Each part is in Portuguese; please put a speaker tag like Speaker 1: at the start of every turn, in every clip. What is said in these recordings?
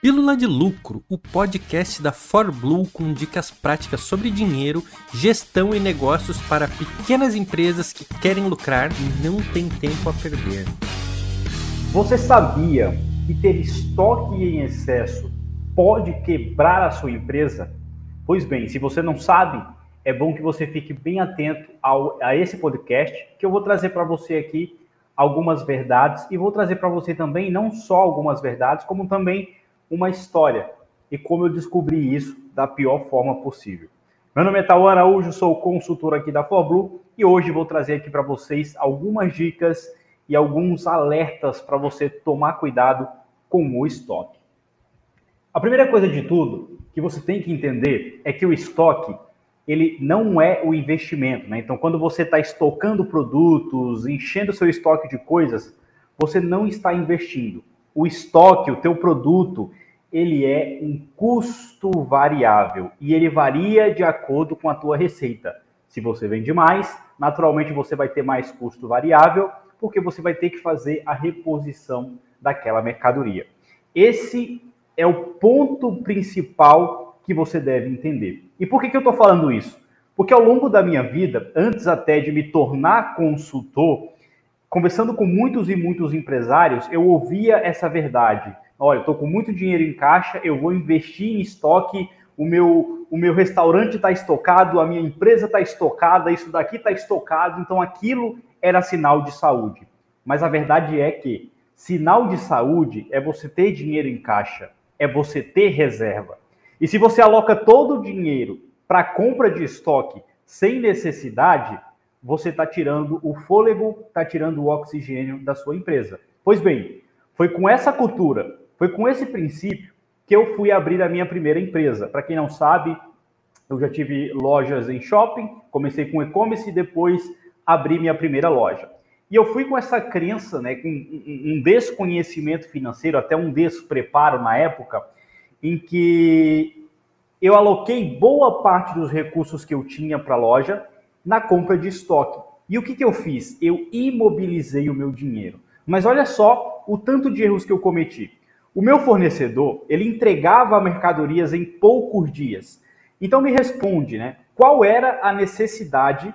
Speaker 1: Pílula de Lucro, o podcast da ForBlue com dicas práticas sobre dinheiro, gestão e negócios para pequenas empresas que querem lucrar e não têm tempo a perder.
Speaker 2: Você sabia que ter estoque em excesso pode quebrar a sua empresa? Pois bem, se você não sabe, é bom que você fique bem atento ao, a esse podcast, que eu vou trazer para você aqui algumas verdades e vou trazer para você também não só algumas verdades, como também uma história e como eu descobri isso da pior forma possível. Meu nome é Tauan Araújo, sou consultor aqui da ForBlue e hoje vou trazer aqui para vocês algumas dicas e alguns alertas para você tomar cuidado com o estoque. A primeira coisa de tudo que você tem que entender é que o estoque ele não é o investimento, né? Então, quando você está estocando produtos, enchendo seu estoque de coisas, você não está investindo o estoque, o teu produto, ele é um custo variável e ele varia de acordo com a tua receita. Se você vende mais, naturalmente você vai ter mais custo variável, porque você vai ter que fazer a reposição daquela mercadoria. Esse é o ponto principal que você deve entender. E por que, que eu estou falando isso? Porque ao longo da minha vida, antes até de me tornar consultor, conversando com muitos e muitos empresários, eu ouvia essa verdade. Olha, estou com muito dinheiro em caixa, eu vou investir em estoque, o meu, o meu restaurante está estocado, a minha empresa está estocada, isso daqui está estocado, então aquilo era sinal de saúde. Mas a verdade é que sinal de saúde é você ter dinheiro em caixa, é você ter reserva. E se você aloca todo o dinheiro para compra de estoque sem necessidade, você está tirando o fôlego, está tirando o oxigênio da sua empresa. Pois bem, foi com essa cultura, foi com esse princípio que eu fui abrir a minha primeira empresa. Para quem não sabe, eu já tive lojas em shopping, comecei com e-commerce e depois abri minha primeira loja. E eu fui com essa crença, né, com um desconhecimento financeiro, até um despreparo na época, em que eu aloquei boa parte dos recursos que eu tinha para a loja na compra de estoque. E o que, que eu fiz? Eu imobilizei o meu dinheiro. Mas olha só o tanto de erros que eu cometi. O meu fornecedor, ele entregava mercadorias em poucos dias. Então me responde, né? Qual era a necessidade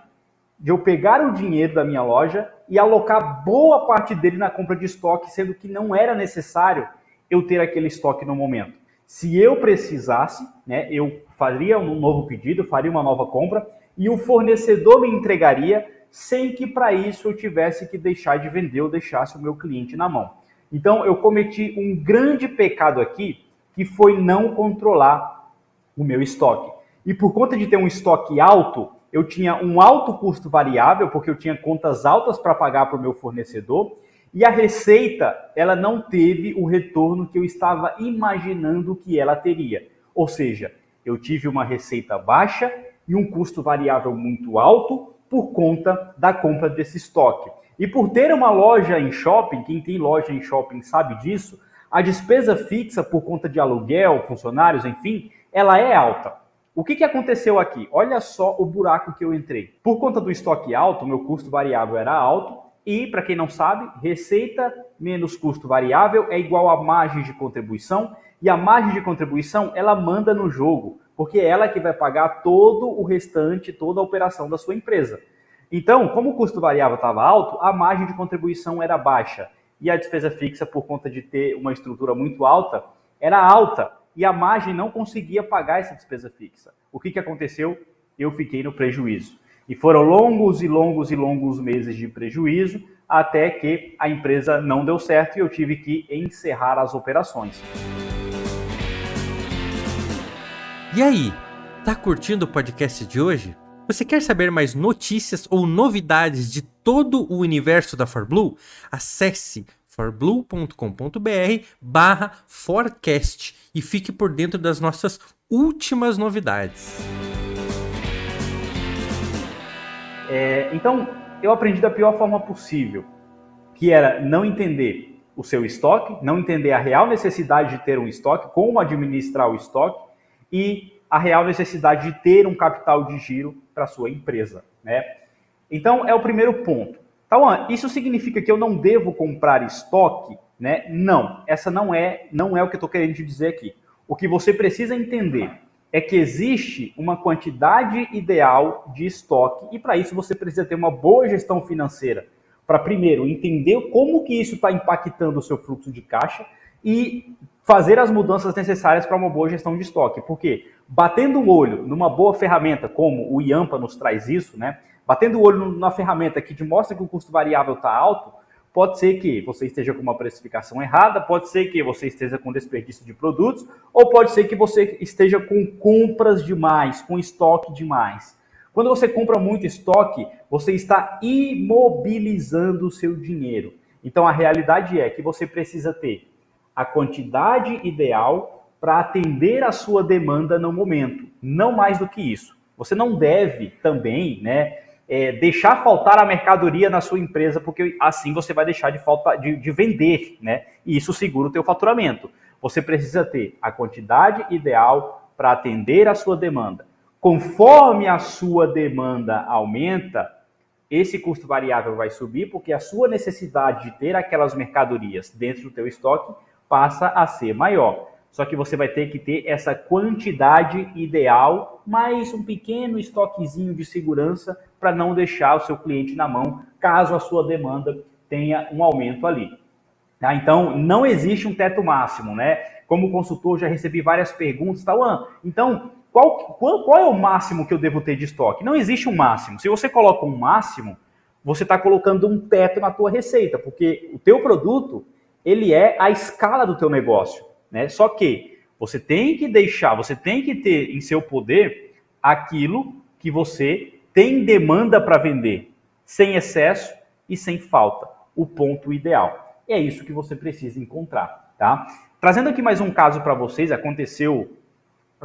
Speaker 2: de eu pegar o dinheiro da minha loja e alocar boa parte dele na compra de estoque, sendo que não era necessário eu ter aquele estoque no momento. Se eu precisasse, né, eu faria um novo pedido, faria uma nova compra e o fornecedor me entregaria sem que para isso eu tivesse que deixar de vender ou deixasse o meu cliente na mão. Então eu cometi um grande pecado aqui, que foi não controlar o meu estoque. E por conta de ter um estoque alto, eu tinha um alto custo variável, porque eu tinha contas altas para pagar para o meu fornecedor, e a receita, ela não teve o retorno que eu estava imaginando que ela teria. Ou seja, eu tive uma receita baixa e um custo variável muito alto por conta da compra desse estoque. E por ter uma loja em shopping, quem tem loja em shopping sabe disso, a despesa fixa por conta de aluguel, funcionários, enfim, ela é alta. O que, que aconteceu aqui? Olha só o buraco que eu entrei. Por conta do estoque alto, meu custo variável era alto, e, para quem não sabe, receita menos custo variável é igual a margem de contribuição, e a margem de contribuição ela manda no jogo porque é ela que vai pagar todo o restante, toda a operação da sua empresa. Então, como o custo variável estava alto, a margem de contribuição era baixa e a despesa fixa, por conta de ter uma estrutura muito alta, era alta e a margem não conseguia pagar essa despesa fixa. O que, que aconteceu? Eu fiquei no prejuízo. E foram longos e longos e longos meses de prejuízo até que a empresa não deu certo e eu tive que encerrar as operações.
Speaker 1: E aí, tá curtindo o podcast de hoje? Você quer saber mais notícias ou novidades de todo o universo da ForBlue? Acesse forblue.com.br barra forecast e fique por dentro das nossas últimas novidades.
Speaker 2: É, então, eu aprendi da pior forma possível, que era não entender o seu estoque, não entender a real necessidade de ter um estoque, como administrar o estoque, e a real necessidade de ter um capital de giro para sua empresa, né? Então é o primeiro ponto. Então, isso significa que eu não devo comprar estoque né? Não, essa não é, não é o que eu estou querendo te dizer aqui. O que você precisa entender é que existe uma quantidade ideal de estoque e para isso você precisa ter uma boa gestão financeira para primeiro entender como que isso está impactando o seu fluxo de caixa e fazer as mudanças necessárias para uma boa gestão de estoque. Porque batendo o olho numa boa ferramenta como o IAMPA nos traz isso, né? Batendo o olho na ferramenta que te mostra que o custo variável está alto, pode ser que você esteja com uma precificação errada, pode ser que você esteja com desperdício de produtos, ou pode ser que você esteja com compras demais, com estoque demais. Quando você compra muito estoque, você está imobilizando o seu dinheiro. Então a realidade é que você precisa ter a quantidade ideal para atender a sua demanda no momento, não mais do que isso. Você não deve também, né, é, deixar faltar a mercadoria na sua empresa, porque assim você vai deixar de, falta, de, de vender, né? E isso segura o teu faturamento. Você precisa ter a quantidade ideal para atender a sua demanda. Conforme a sua demanda aumenta, esse custo variável vai subir, porque a sua necessidade de ter aquelas mercadorias dentro do teu estoque passa a ser maior. Só que você vai ter que ter essa quantidade ideal, mais um pequeno estoquezinho de segurança para não deixar o seu cliente na mão, caso a sua demanda tenha um aumento ali. Tá? Então, não existe um teto máximo, né? Como consultor, já recebi várias perguntas, tá, Então, qual, qual, qual, é o máximo que eu devo ter de estoque? Não existe um máximo. Se você coloca um máximo, você está colocando um teto na tua receita, porque o teu produto ele é a escala do teu negócio, né? Só que você tem que deixar, você tem que ter em seu poder aquilo que você tem demanda para vender, sem excesso e sem falta, o ponto ideal. É isso que você precisa encontrar, tá? Trazendo aqui mais um caso para vocês, aconteceu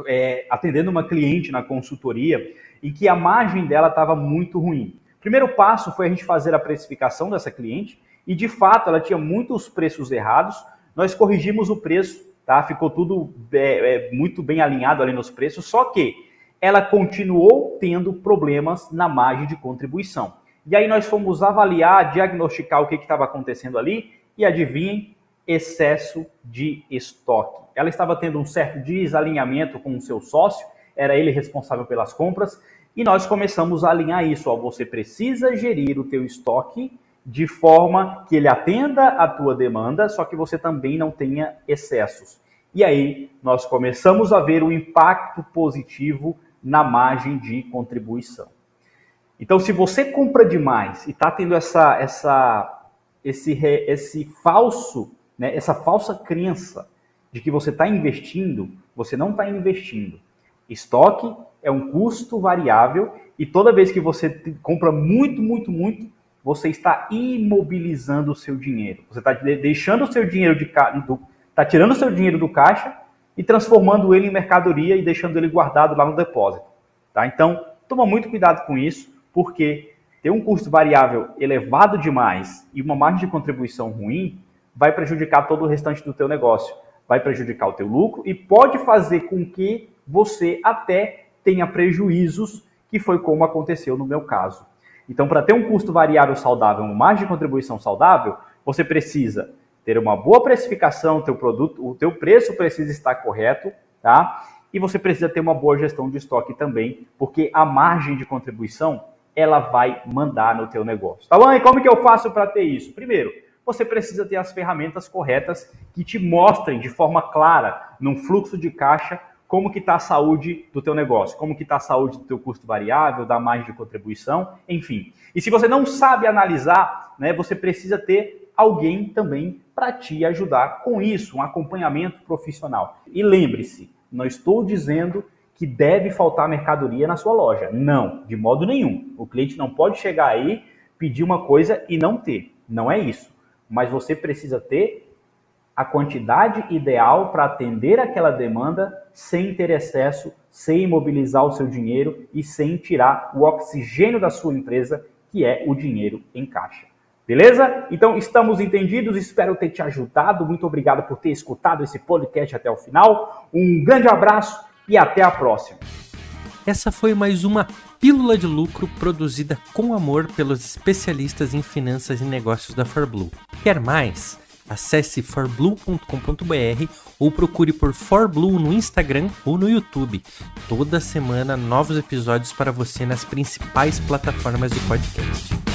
Speaker 2: é, atendendo uma cliente na consultoria em que a margem dela estava muito ruim. Primeiro passo foi a gente fazer a precificação dessa cliente e de fato ela tinha muitos preços errados. Nós corrigimos o preço, tá? Ficou tudo é, é, muito bem alinhado ali nos preços, só que ela continuou tendo problemas na margem de contribuição. E aí nós fomos avaliar, diagnosticar o que estava acontecendo ali e adivinhem, excesso de estoque. Ela estava tendo um certo desalinhamento com o seu sócio, era ele responsável pelas compras, e nós começamos a alinhar isso. Ó, você precisa gerir o teu estoque de forma que ele atenda a tua demanda, só que você também não tenha excessos. E aí nós começamos a ver o impacto positivo na margem de contribuição. Então, se você compra demais e está tendo essa, essa, esse, esse falso né, essa falsa crença de que você está investindo, você não está investindo. Estoque é um custo variável e toda vez que você compra muito, muito, muito, você está imobilizando o seu dinheiro. Você está deixando o seu dinheiro de está tirando o seu dinheiro do caixa e transformando ele em mercadoria e deixando ele guardado lá no depósito. Tá? Então, toma muito cuidado com isso, porque ter um custo variável elevado demais e uma margem de contribuição ruim vai prejudicar todo o restante do teu negócio, vai prejudicar o teu lucro e pode fazer com que você até tenha prejuízos, que foi como aconteceu no meu caso. Então, para ter um custo variável saudável, uma margem de contribuição saudável, você precisa ter uma boa precificação, teu produto, o teu preço precisa estar correto, tá? E você precisa ter uma boa gestão de estoque também, porque a margem de contribuição ela vai mandar no teu negócio. Tá bom? E como que eu faço para ter isso? Primeiro, você precisa ter as ferramentas corretas que te mostrem de forma clara, num fluxo de caixa, como que está a saúde do teu negócio, como que está a saúde do teu custo variável, da margem de contribuição, enfim. E se você não sabe analisar, né, você precisa ter alguém também para te ajudar com isso, um acompanhamento profissional. E lembre-se, não estou dizendo que deve faltar mercadoria na sua loja. Não, de modo nenhum. O cliente não pode chegar aí, pedir uma coisa e não ter. Não é isso mas você precisa ter a quantidade ideal para atender aquela demanda sem ter excesso, sem imobilizar o seu dinheiro e sem tirar o oxigênio da sua empresa, que é o dinheiro em caixa. Beleza? Então estamos entendidos, espero ter te ajudado. Muito obrigado por ter escutado esse podcast até o final. Um grande abraço e até a próxima.
Speaker 1: Essa foi mais uma Pílula de Lucro produzida com amor pelos especialistas em finanças e negócios da ForBlue. Quer mais? Acesse forblue.com.br ou procure por ForBlue no Instagram ou no YouTube. Toda semana novos episódios para você nas principais plataformas de podcast.